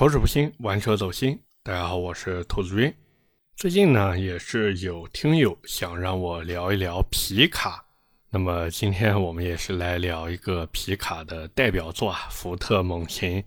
口齿不清，玩车走心。大家好，我是兔子君。最近呢，也是有听友想让我聊一聊皮卡。那么今天我们也是来聊一个皮卡的代表作啊，福特猛禽。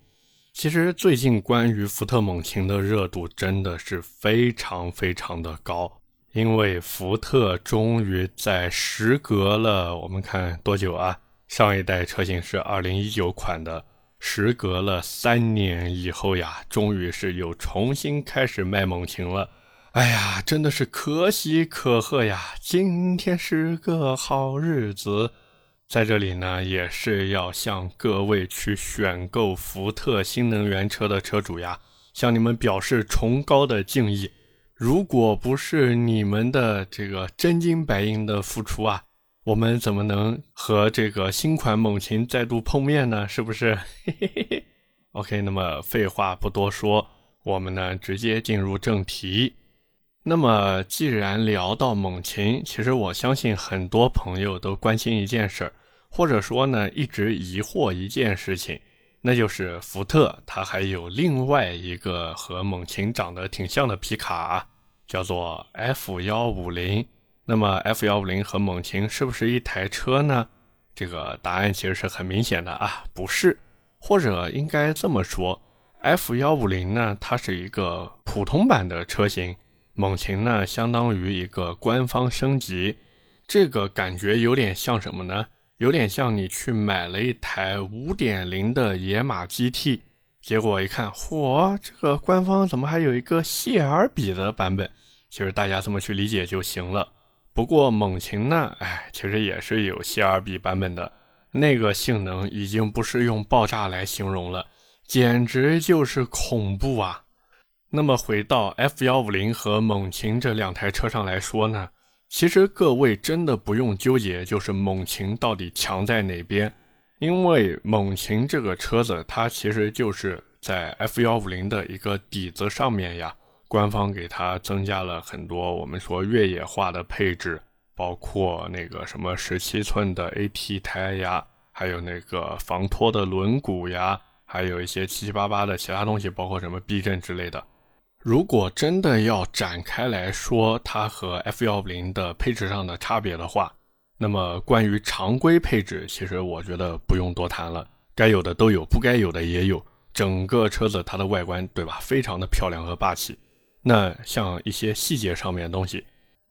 其实最近关于福特猛禽的热度真的是非常非常的高，因为福特终于在时隔了我们看多久啊？上一代车型是二零一九款的。时隔了三年以后呀，终于是又重新开始卖猛禽了。哎呀，真的是可喜可贺呀！今天是个好日子，在这里呢，也是要向各位去选购福特新能源车的车主呀，向你们表示崇高的敬意。如果不是你们的这个真金白银的付出啊！我们怎么能和这个新款猛禽再度碰面呢？是不是？OK，那么废话不多说，我们呢直接进入正题。那么既然聊到猛禽，其实我相信很多朋友都关心一件事儿，或者说呢一直疑惑一件事情，那就是福特它还有另外一个和猛禽长得挺像的皮卡，叫做 F 幺五零。那么 F 幺五零和猛禽是不是一台车呢？这个答案其实是很明显的啊，不是，或者应该这么说，F 幺五零呢，它是一个普通版的车型，猛禽呢，相当于一个官方升级。这个感觉有点像什么呢？有点像你去买了一台五点零的野马 GT，结果一看，嚯，这个官方怎么还有一个谢尔比的版本？其实大家这么去理解就行了。不过猛禽呢，哎，其实也是有 CRB 版本的，那个性能已经不是用爆炸来形容了，简直就是恐怖啊！那么回到 F 幺五零和猛禽这两台车上来说呢，其实各位真的不用纠结，就是猛禽到底强在哪边，因为猛禽这个车子它其实就是在 F 幺五零的一个底子上面呀。官方给它增加了很多我们说越野化的配置，包括那个什么十七寸的 AT 胎呀，还有那个防脱的轮毂呀，还有一些七七八八的其他东西，包括什么避震之类的。如果真的要展开来说它和 F 幺五零的配置上的差别的话，那么关于常规配置，其实我觉得不用多谈了，该有的都有，不该有的也有。整个车子它的外观，对吧？非常的漂亮和霸气。那像一些细节上面的东西，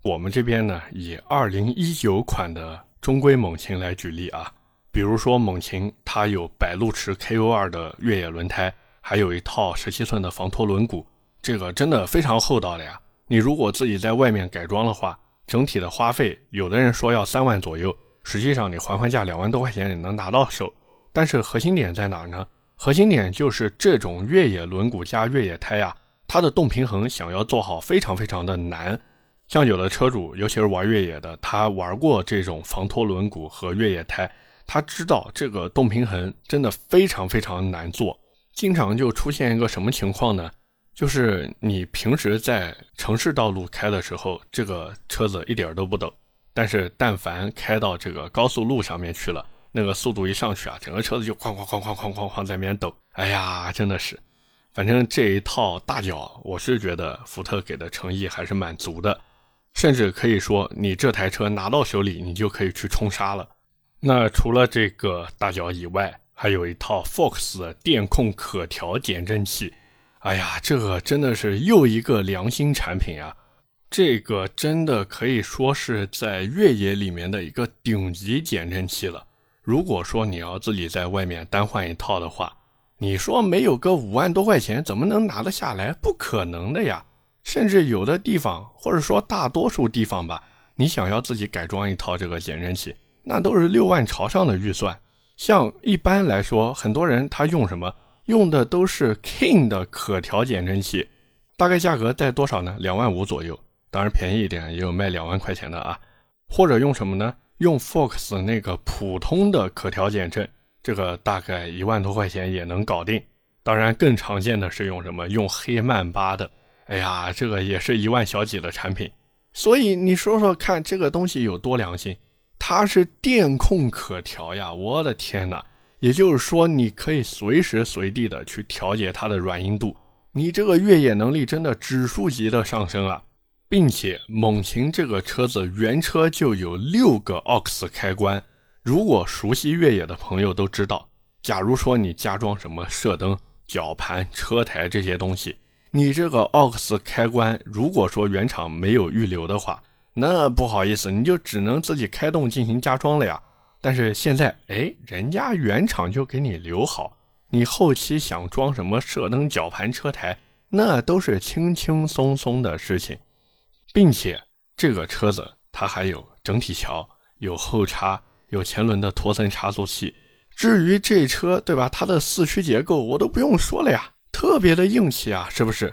我们这边呢以二零一九款的中规猛禽来举例啊，比如说猛禽它有百路驰 KO 二的越野轮胎，还有一套十七寸的防脱轮毂，这个真的非常厚道的呀。你如果自己在外面改装的话，整体的花费，有的人说要三万左右，实际上你还还价两万多块钱也能拿到手。但是核心点在哪呢？核心点就是这种越野轮毂加越野胎呀。它的动平衡想要做好非常非常的难，像有的车主，尤其是玩越野的，他玩过这种防脱轮毂和越野胎，他知道这个动平衡真的非常非常难做，经常就出现一个什么情况呢？就是你平时在城市道路开的时候，这个车子一点都不抖，但是但凡开到这个高速路上面去了，那个速度一上去啊，整个车子就哐哐哐哐哐哐哐在那边抖，哎呀，真的是。反正这一套大脚，我是觉得福特给的诚意还是蛮足的，甚至可以说，你这台车拿到手里，你就可以去冲沙了。那除了这个大脚以外，还有一套 Fox 电控可调减震器。哎呀，这个真的是又一个良心产品啊！这个真的可以说是在越野里面的一个顶级减震器了。如果说你要自己在外面单换一套的话，你说没有个五万多块钱，怎么能拿得下来？不可能的呀！甚至有的地方，或者说大多数地方吧，你想要自己改装一套这个减震器，那都是六万朝上的预算。像一般来说，很多人他用什么？用的都是 King 的可调减震器，大概价格在多少呢？两万五左右。当然便宜一点也有卖两万块钱的啊。或者用什么呢？用 Fox 那个普通的可调减震。这个大概一万多块钱也能搞定，当然更常见的是用什么？用黑曼巴的，哎呀，这个也是一万小几的产品。所以你说说看，这个东西有多良心？它是电控可调呀！我的天哪，也就是说，你可以随时随地的去调节它的软硬度，你这个越野能力真的指数级的上升啊！并且猛禽这个车子原车就有六个 AUX 开关，如果熟悉越野的朋友都知道，假如说你加装什么射灯、绞盘、车台这些东西，你这个 AUX 开关如果说原厂没有预留的话，那不好意思，你就只能自己开动进行加装了呀。但是现在，哎，人家原厂就给你留好，你后期想装什么射灯、绞盘、车台，那都是轻轻松松的事情，并且这个车子它还有整体桥、有后叉、有前轮的托森差速器。至于这车，对吧？它的四驱结构我都不用说了呀，特别的硬气啊，是不是？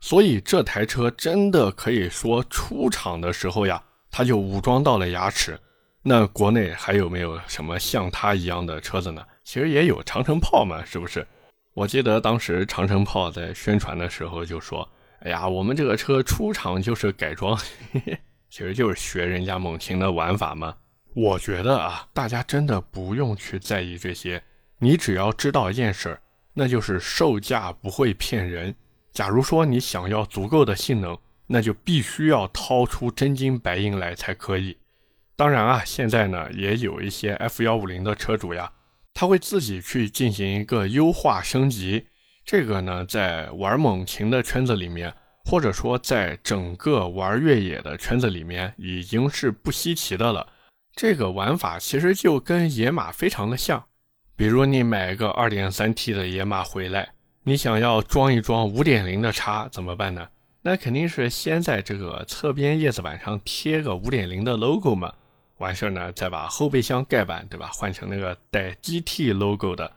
所以这台车真的可以说出厂的时候呀，它就武装到了牙齿。那国内还有没有什么像它一样的车子呢？其实也有长城炮嘛，是不是？我记得当时长城炮在宣传的时候就说：“哎呀，我们这个车出厂就是改装，其实就是学人家猛禽的玩法嘛。”我觉得啊，大家真的不用去在意这些，你只要知道一件事儿，那就是售价不会骗人。假如说你想要足够的性能，那就必须要掏出真金白银来才可以。当然啊，现在呢也有一些 F 幺五零的车主呀，他会自己去进行一个优化升级。这个呢，在玩猛禽的圈子里面，或者说在整个玩越野的圈子里面，已经是不稀奇的了。这个玩法其实就跟野马非常的像。比如你买个 2.3T 的野马回来，你想要装一装5.0的叉怎么办呢？那肯定是先在这个侧边叶子板上贴个5.0的 logo 嘛。完事儿呢，再把后备箱盖板，对吧？换成那个带 GT logo 的，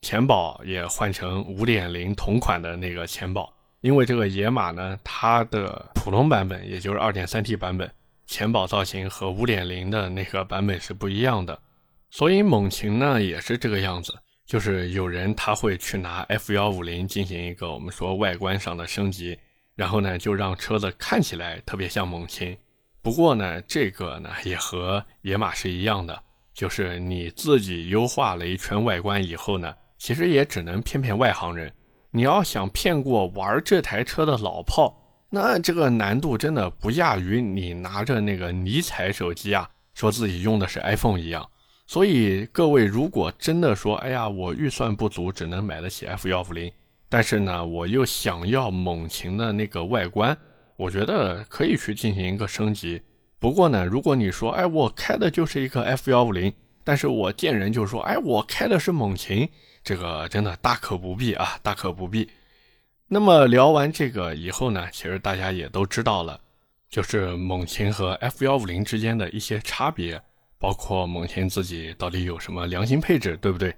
前保也换成五点零同款的那个前保。因为这个野马呢，它的普通版本，也就是二点三 T 版本，前保造型和五点零的那个版本是不一样的。所以猛禽呢也是这个样子，就是有人他会去拿 F 幺五零进行一个我们说外观上的升级，然后呢就让车子看起来特别像猛禽。不过呢，这个呢也和野马是一样的，就是你自己优化了一圈外观以后呢，其实也只能骗骗外行人。你要想骗过玩这台车的老炮，那这个难度真的不亚于你拿着那个尼彩手机啊，说自己用的是 iPhone 一样。所以各位如果真的说，哎呀，我预算不足，只能买得起 F 幺五零，但是呢，我又想要猛禽的那个外观。我觉得可以去进行一个升级，不过呢，如果你说，哎，我开的就是一个 F 幺五零，但是我见人就说，哎，我开的是猛禽，这个真的大可不必啊，大可不必。那么聊完这个以后呢，其实大家也都知道了，就是猛禽和 F 幺五零之间的一些差别，包括猛禽自己到底有什么良心配置，对不对？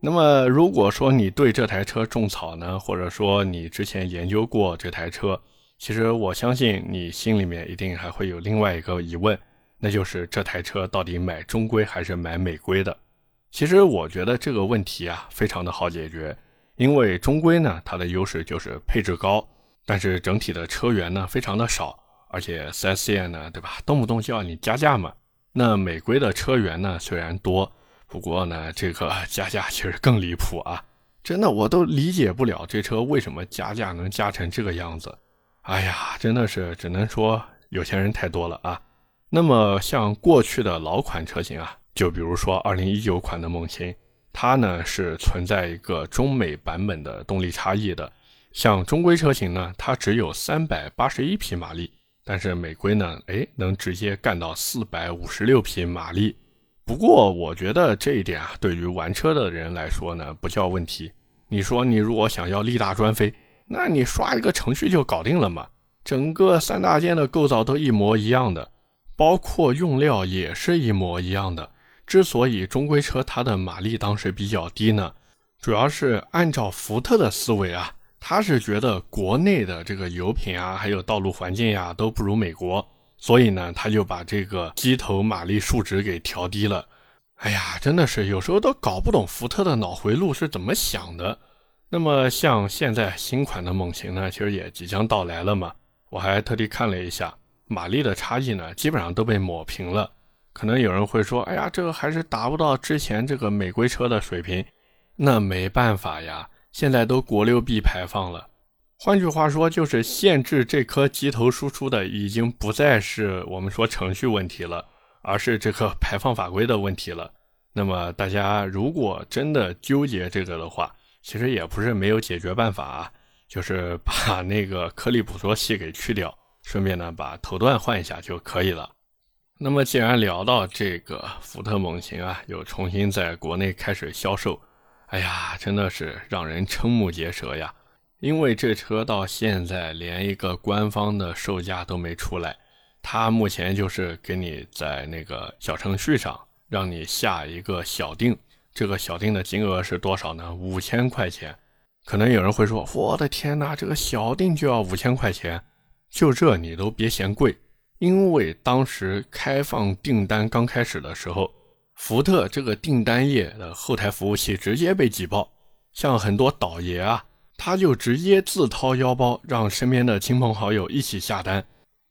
那么如果说你对这台车种草呢，或者说你之前研究过这台车，其实我相信你心里面一定还会有另外一个疑问，那就是这台车到底买中规还是买美规的？其实我觉得这个问题啊非常的好解决，因为中规呢它的优势就是配置高，但是整体的车源呢非常的少，而且 4S 店呢对吧，动不动就要你加价嘛。那美规的车源呢虽然多，不过呢这个加价其实更离谱啊，真的我都理解不了这车为什么加价能加成这个样子。哎呀，真的是只能说有钱人太多了啊。那么像过去的老款车型啊，就比如说2019款的猛禽，它呢是存在一个中美版本的动力差异的。像中规车型呢，它只有381匹马力，但是美规呢，哎，能直接干到456匹马力。不过我觉得这一点啊，对于玩车的人来说呢，不叫问题。你说你如果想要力大专飞，那你刷一个程序就搞定了嘛？整个三大件的构造都一模一样的，包括用料也是一模一样的。之所以中规车它的马力当时比较低呢，主要是按照福特的思维啊，他是觉得国内的这个油品啊，还有道路环境呀都不如美国，所以呢，他就把这个机头马力数值给调低了。哎呀，真的是有时候都搞不懂福特的脑回路是怎么想的。那么像现在新款的猛禽呢，其实也即将到来了嘛。我还特地看了一下，马力的差异呢，基本上都被抹平了。可能有人会说，哎呀，这个还是达不到之前这个美规车的水平。那没办法呀，现在都国六 B 排放了。换句话说，就是限制这颗机头输出的已经不再是我们说程序问题了，而是这个排放法规的问题了。那么大家如果真的纠结这个的话，其实也不是没有解决办法啊，就是把那个颗粒捕捉器给去掉，顺便呢把头段换一下就可以了。那么既然聊到这个福特猛禽啊，又重新在国内开始销售，哎呀，真的是让人瞠目结舌呀！因为这车到现在连一个官方的售价都没出来，它目前就是给你在那个小程序上。让你下一个小定，这个小定的金额是多少呢？五千块钱。可能有人会说：“我的天哪，这个小定就要五千块钱？就这你都别嫌贵，因为当时开放订单刚开始的时候，福特这个订单页的后台服务器直接被挤爆，像很多倒爷啊，他就直接自掏腰包让身边的亲朋好友一起下单，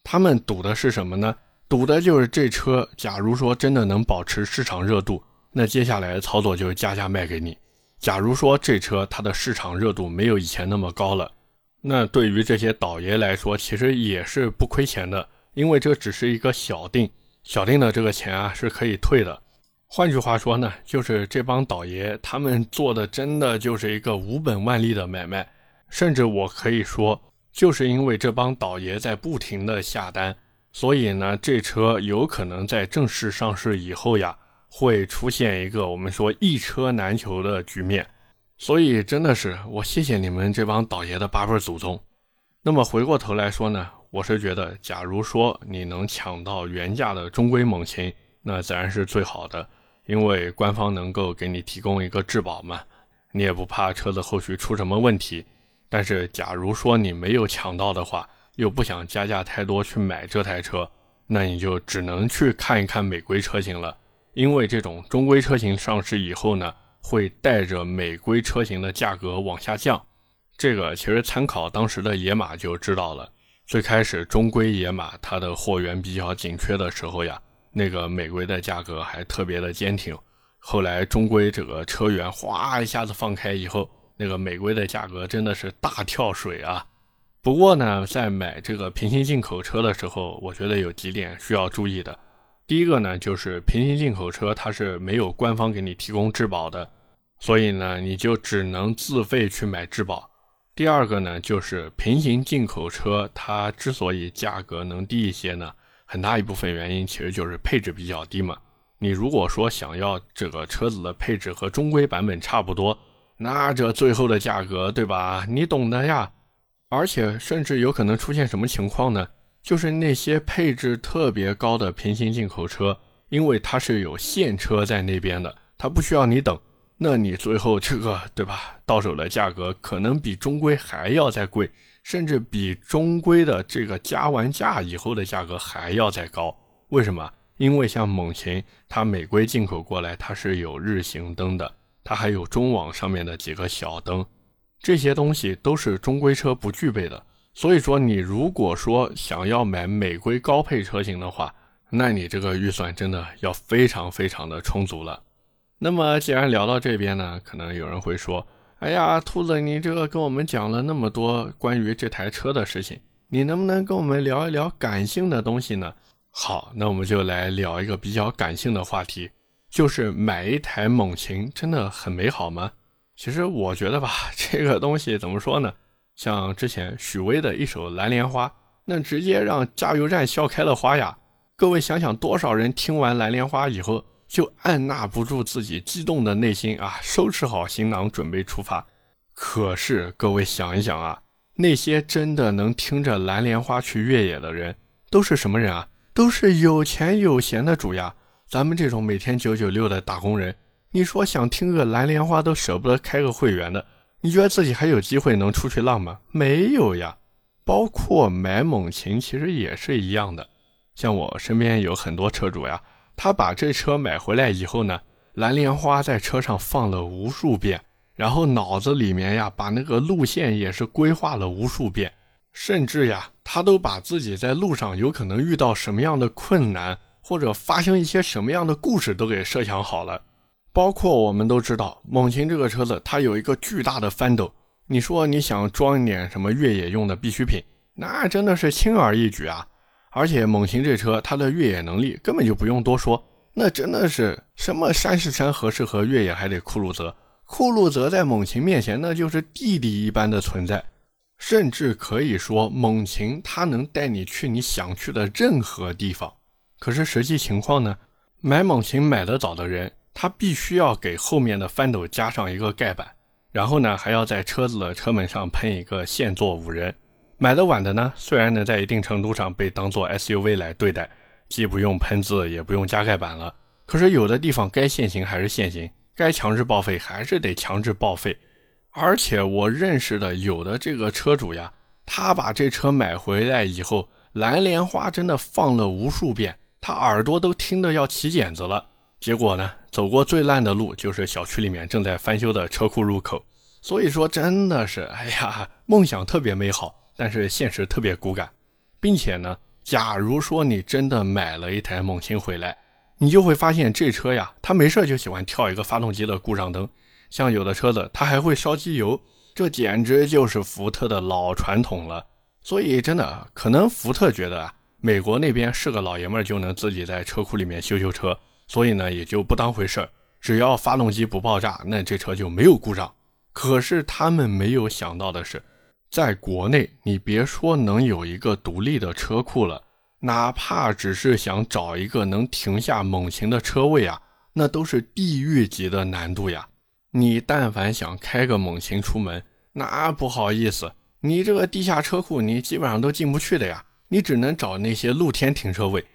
他们赌的是什么呢？”赌的就是这车，假如说真的能保持市场热度，那接下来操作就是加价卖给你。假如说这车它的市场热度没有以前那么高了，那对于这些倒爷来说，其实也是不亏钱的，因为这只是一个小定，小定的这个钱啊是可以退的。换句话说呢，就是这帮倒爷他们做的真的就是一个无本万利的买卖，甚至我可以说，就是因为这帮倒爷在不停的下单。所以呢，这车有可能在正式上市以后呀，会出现一个我们说一车难求的局面。所以真的是我谢谢你们这帮倒爷的八辈祖宗。那么回过头来说呢，我是觉得，假如说你能抢到原价的中规猛禽，那自然是最好的，因为官方能够给你提供一个质保嘛，你也不怕车子后续出什么问题。但是假如说你没有抢到的话，又不想加价太多去买这台车，那你就只能去看一看美规车型了。因为这种中规车型上市以后呢，会带着美规车型的价格往下降。这个其实参考当时的野马就知道了。最开始中规野马它的货源比较紧缺的时候呀，那个美规的价格还特别的坚挺。后来中规这个车源哗一下子放开以后，那个美规的价格真的是大跳水啊。不过呢，在买这个平行进口车的时候，我觉得有几点需要注意的。第一个呢，就是平行进口车它是没有官方给你提供质保的，所以呢，你就只能自费去买质保。第二个呢，就是平行进口车它之所以价格能低一些呢，很大一部分原因其实就是配置比较低嘛。你如果说想要这个车子的配置和中规版本差不多，那这最后的价格，对吧？你懂的呀。而且甚至有可能出现什么情况呢？就是那些配置特别高的平行进口车，因为它是有现车在那边的，它不需要你等，那你最后这个 对吧？到手的价格可能比中规还要再贵，甚至比中规的这个加完价以后的价格还要再高。为什么？因为像猛禽，它美规进口过来，它是有日行灯的，它还有中网上面的几个小灯。这些东西都是中规车不具备的，所以说你如果说想要买美规高配车型的话，那你这个预算真的要非常非常的充足了。那么既然聊到这边呢，可能有人会说：“哎呀，兔子，你这个跟我们讲了那么多关于这台车的事情，你能不能跟我们聊一聊感性的东西呢？”好，那我们就来聊一个比较感性的话题，就是买一台猛禽真的很美好吗？其实我觉得吧，这个东西怎么说呢？像之前许巍的一首《蓝莲花》，那直接让加油站笑开了花呀！各位想想，多少人听完《蓝莲花》以后，就按捺不住自己激动的内心啊，收拾好行囊准备出发。可是各位想一想啊，那些真的能听着《蓝莲花》去越野的人，都是什么人啊？都是有钱有闲的主呀！咱们这种每天九九六的打工人。你说想听个蓝莲花都舍不得开个会员的，你觉得自己还有机会能出去浪吗？没有呀。包括买猛禽其实也是一样的。像我身边有很多车主呀，他把这车买回来以后呢，蓝莲花在车上放了无数遍，然后脑子里面呀把那个路线也是规划了无数遍，甚至呀他都把自己在路上有可能遇到什么样的困难，或者发生一些什么样的故事都给设想好了。包括我们都知道，猛禽这个车子它有一个巨大的翻斗，你说你想装一点什么越野用的必需品，那真的是轻而易举啊！而且猛禽这车它的越野能力根本就不用多说，那真的是什么山是山，河是河，越野还得酷路泽。酷路泽在猛禽面前那就是弟弟一般的存在，甚至可以说猛禽它能带你去你想去的任何地方。可是实际情况呢？买猛禽买得早的人。他必须要给后面的翻斗加上一个盖板，然后呢，还要在车子的车门上喷一个现座五人。买的晚的呢，虽然能在一定程度上被当做 SUV 来对待，既不用喷字，也不用加盖板了，可是有的地方该限行还是限行，该强制报废还是得强制报废。而且我认识的有的这个车主呀，他把这车买回来以后，蓝莲花真的放了无数遍，他耳朵都听得要起茧子了。结果呢？走过最烂的路就是小区里面正在翻修的车库入口。所以说，真的是，哎呀，梦想特别美好，但是现实特别骨感。并且呢，假如说你真的买了一台猛禽回来，你就会发现这车呀，它没事就喜欢跳一个发动机的故障灯。像有的车子，它还会烧机油，这简直就是福特的老传统了。所以真的，可能福特觉得啊，美国那边是个老爷们儿就能自己在车库里面修修车。所以呢，也就不当回事儿，只要发动机不爆炸，那这车就没有故障。可是他们没有想到的是，在国内，你别说能有一个独立的车库了，哪怕只是想找一个能停下猛禽的车位啊，那都是地狱级的难度呀。你但凡想开个猛禽出门，那不好意思，你这个地下车库你基本上都进不去的呀，你只能找那些露天停车位。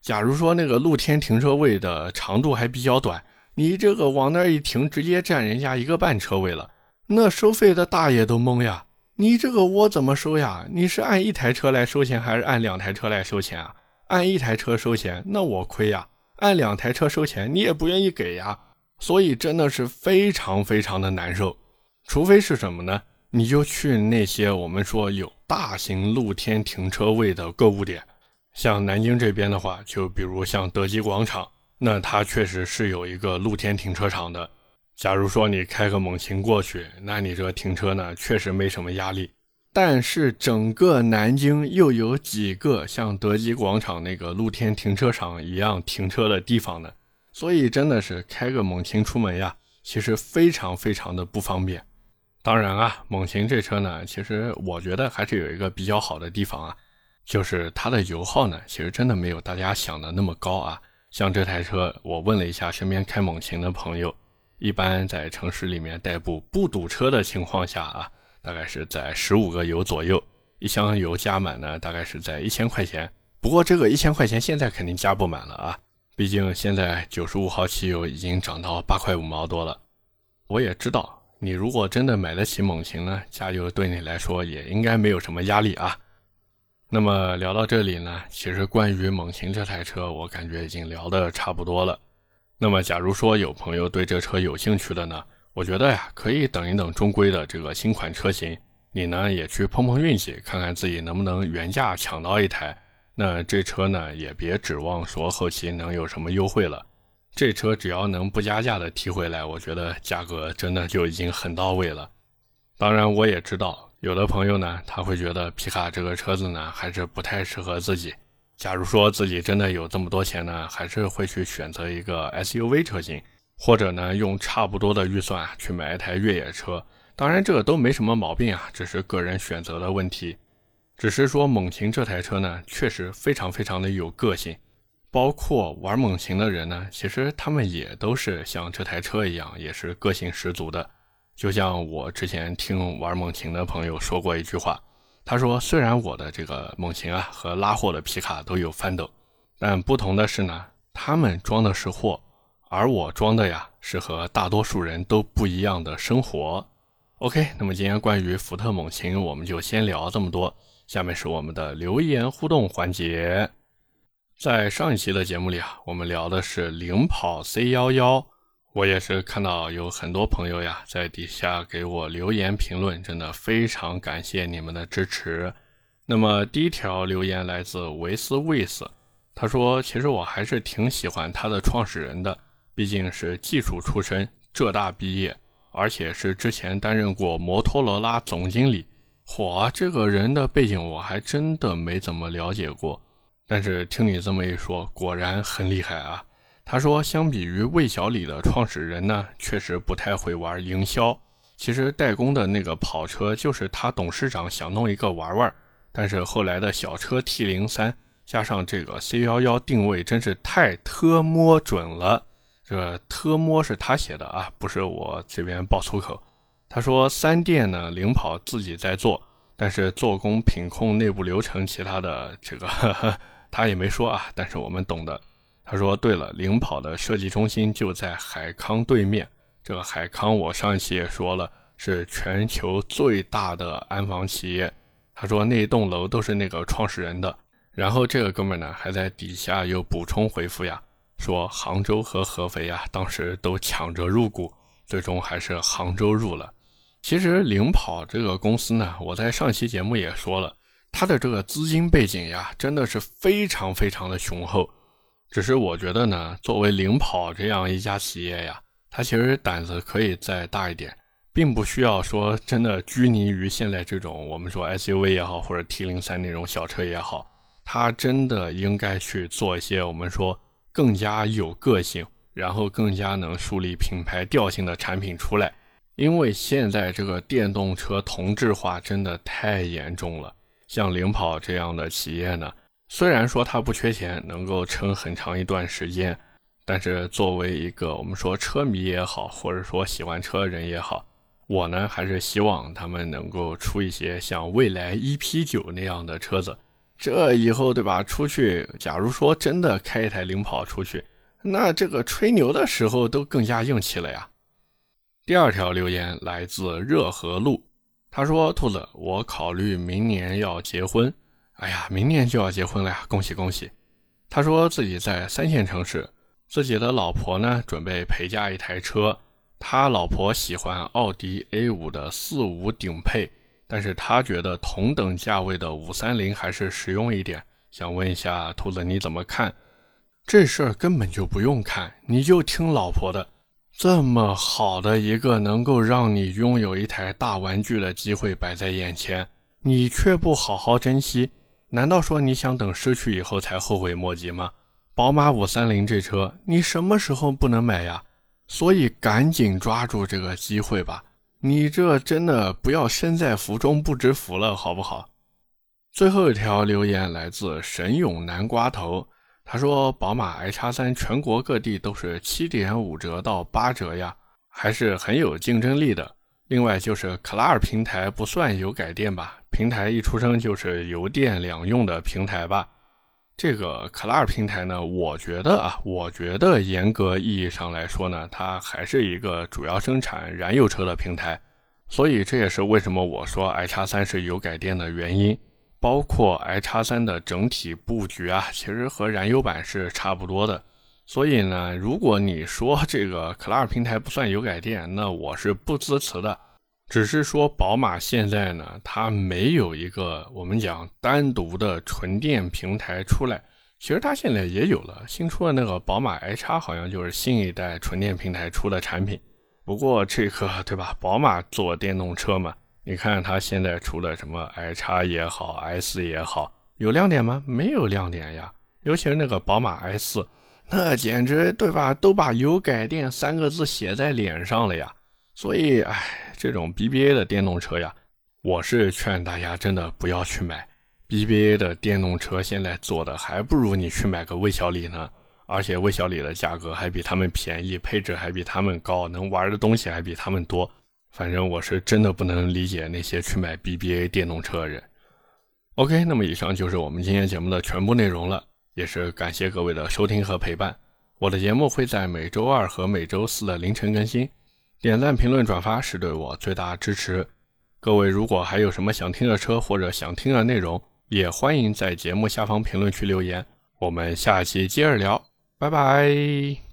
假如说那个露天停车位的长度还比较短，你这个往那儿一停，直接占人家一个半车位了，那收费的大爷都懵呀！你这个我怎么收呀？你是按一台车来收钱，还是按两台车来收钱啊？按一台车收钱，那我亏呀；按两台车收钱，你也不愿意给呀。所以真的是非常非常的难受。除非是什么呢？你就去那些我们说有大型露天停车位的购物点。像南京这边的话，就比如像德基广场，那它确实是有一个露天停车场的。假如说你开个猛禽过去，那你这停车呢，确实没什么压力。但是整个南京又有几个像德基广场那个露天停车场一样停车的地方呢？所以真的是开个猛禽出门呀，其实非常非常的不方便。当然啊，猛禽这车呢，其实我觉得还是有一个比较好的地方啊。就是它的油耗呢，其实真的没有大家想的那么高啊。像这台车，我问了一下身边开猛禽的朋友，一般在城市里面代步不堵车的情况下啊，大概是在十五个油左右，一箱油加满呢，大概是在一千块钱。不过这个一千块钱现在肯定加不满了啊，毕竟现在九十五号汽油已经涨到八块五毛多了。我也知道，你如果真的买得起猛禽呢，加油对你来说也应该没有什么压力啊。那么聊到这里呢，其实关于猛禽这台车，我感觉已经聊得差不多了。那么假如说有朋友对这车有兴趣的呢，我觉得呀，可以等一等中规的这个新款车型，你呢也去碰碰运气，看看自己能不能原价抢到一台。那这车呢，也别指望说后期能有什么优惠了。这车只要能不加价的提回来，我觉得价格真的就已经很到位了。当然，我也知道。有的朋友呢，他会觉得皮卡这个车子呢，还是不太适合自己。假如说自己真的有这么多钱呢，还是会去选择一个 SUV 车型，或者呢，用差不多的预算去买一台越野车。当然，这个都没什么毛病啊，只是个人选择的问题。只是说猛禽这台车呢，确实非常非常的有个性。包括玩猛禽的人呢，其实他们也都是像这台车一样，也是个性十足的。就像我之前听玩猛禽的朋友说过一句话，他说：“虽然我的这个猛禽啊和拉货的皮卡都有翻斗，但不同的是呢，他们装的是货，而我装的呀是和大多数人都不一样的生活。” OK，那么今天关于福特猛禽，我们就先聊这么多。下面是我们的留言互动环节。在上一期的节目里啊，我们聊的是领跑 C 幺幺。我也是看到有很多朋友呀，在底下给我留言评论，真的非常感谢你们的支持。那么第一条留言来自维斯卫斯，他说：“其实我还是挺喜欢他的创始人的，毕竟是技术出身，浙大毕业，而且是之前担任过摩托罗拉总经理。嚯，这个人的背景我还真的没怎么了解过。但是听你这么一说，果然很厉害啊。他说，相比于魏小李的创始人呢，确实不太会玩营销。其实代工的那个跑车就是他董事长想弄一个玩玩，但是后来的小车 T 零三加上这个 C 幺幺定位真是太特摸准了。这特摸是他写的啊，不是我这边爆粗口。他说三电呢，领跑自己在做，但是做工、品控、内部流程，其他的这个 他也没说啊，但是我们懂的。他说对了，领跑的设计中心就在海康对面。这个海康，我上一期也说了，是全球最大的安防企业。他说那栋楼都是那个创始人的。然后这个哥们呢，还在底下又补充回复呀，说杭州和合肥呀，当时都抢着入股，最终还是杭州入了。其实领跑这个公司呢，我在上期节目也说了，它的这个资金背景呀，真的是非常非常的雄厚。只是我觉得呢，作为领跑这样一家企业呀。它其实胆子可以再大一点，并不需要说真的拘泥于现在这种我们说 SUV 也好，或者 T 零三那种小车也好，他真的应该去做一些我们说更加有个性，然后更加能树立品牌调性的产品出来。因为现在这个电动车同质化真的太严重了。像领跑这样的企业呢，虽然说它不缺钱，能够撑很长一段时间。但是作为一个我们说车迷也好，或者说喜欢车的人也好，我呢还是希望他们能够出一些像蔚来 EP9 那样的车子。这以后对吧？出去，假如说真的开一台领跑出去，那这个吹牛的时候都更加硬气了呀。第二条留言来自热河路，他说：“兔子，我考虑明年要结婚。哎呀，明年就要结婚了呀，恭喜恭喜！”他说自己在三线城市。自己的老婆呢，准备陪嫁一台车。他老婆喜欢奥迪 A5 的四五顶配，但是他觉得同等价位的五三零还是实用一点。想问一下兔子你怎么看？这事儿根本就不用看，你就听老婆的。这么好的一个能够让你拥有一台大玩具的机会摆在眼前，你却不好好珍惜，难道说你想等失去以后才后悔莫及吗？宝马五三零这车，你什么时候不能买呀？所以赶紧抓住这个机会吧！你这真的不要身在福中不知福了，好不好？最后一条留言来自神勇南瓜头，他说：“宝马 i 叉三全国各地都是七点五折到八折呀，还是很有竞争力的。另外就是 c l a r 平台不算有改电吧？平台一出生就是油电两用的平台吧？”这个 CLAR 平台呢，我觉得啊，我觉得严格意义上来说呢，它还是一个主要生产燃油车的平台，所以这也是为什么我说 i 叉三是油改电的原因。包括 i 叉三的整体布局啊，其实和燃油版是差不多的。所以呢，如果你说这个 CLAR 平台不算油改电，那我是不支持的。只是说，宝马现在呢，它没有一个我们讲单独的纯电平台出来。其实它现在也有了，新出的那个宝马 i 叉，好像就是新一代纯电平台出的产品。不过这个对吧？宝马做电动车嘛，你看它现在出的什么 i 叉也好，S 也好，有亮点吗？没有亮点呀。尤其是那个宝马 S，那简直对吧？都把油改电三个字写在脸上了呀。所以，哎，这种 BBA 的电动车呀，我是劝大家真的不要去买 BBA 的电动车。现在做的还不如你去买个魏小李呢，而且魏小李的价格还比他们便宜，配置还比他们高，能玩的东西还比他们多。反正我是真的不能理解那些去买 BBA 电动车的人。OK，那么以上就是我们今天节目的全部内容了，也是感谢各位的收听和陪伴。我的节目会在每周二和每周四的凌晨更新。点赞、评论、转发是对我最大支持。各位如果还有什么想听的车或者想听的内容，也欢迎在节目下方评论区留言。我们下期接着聊，拜拜。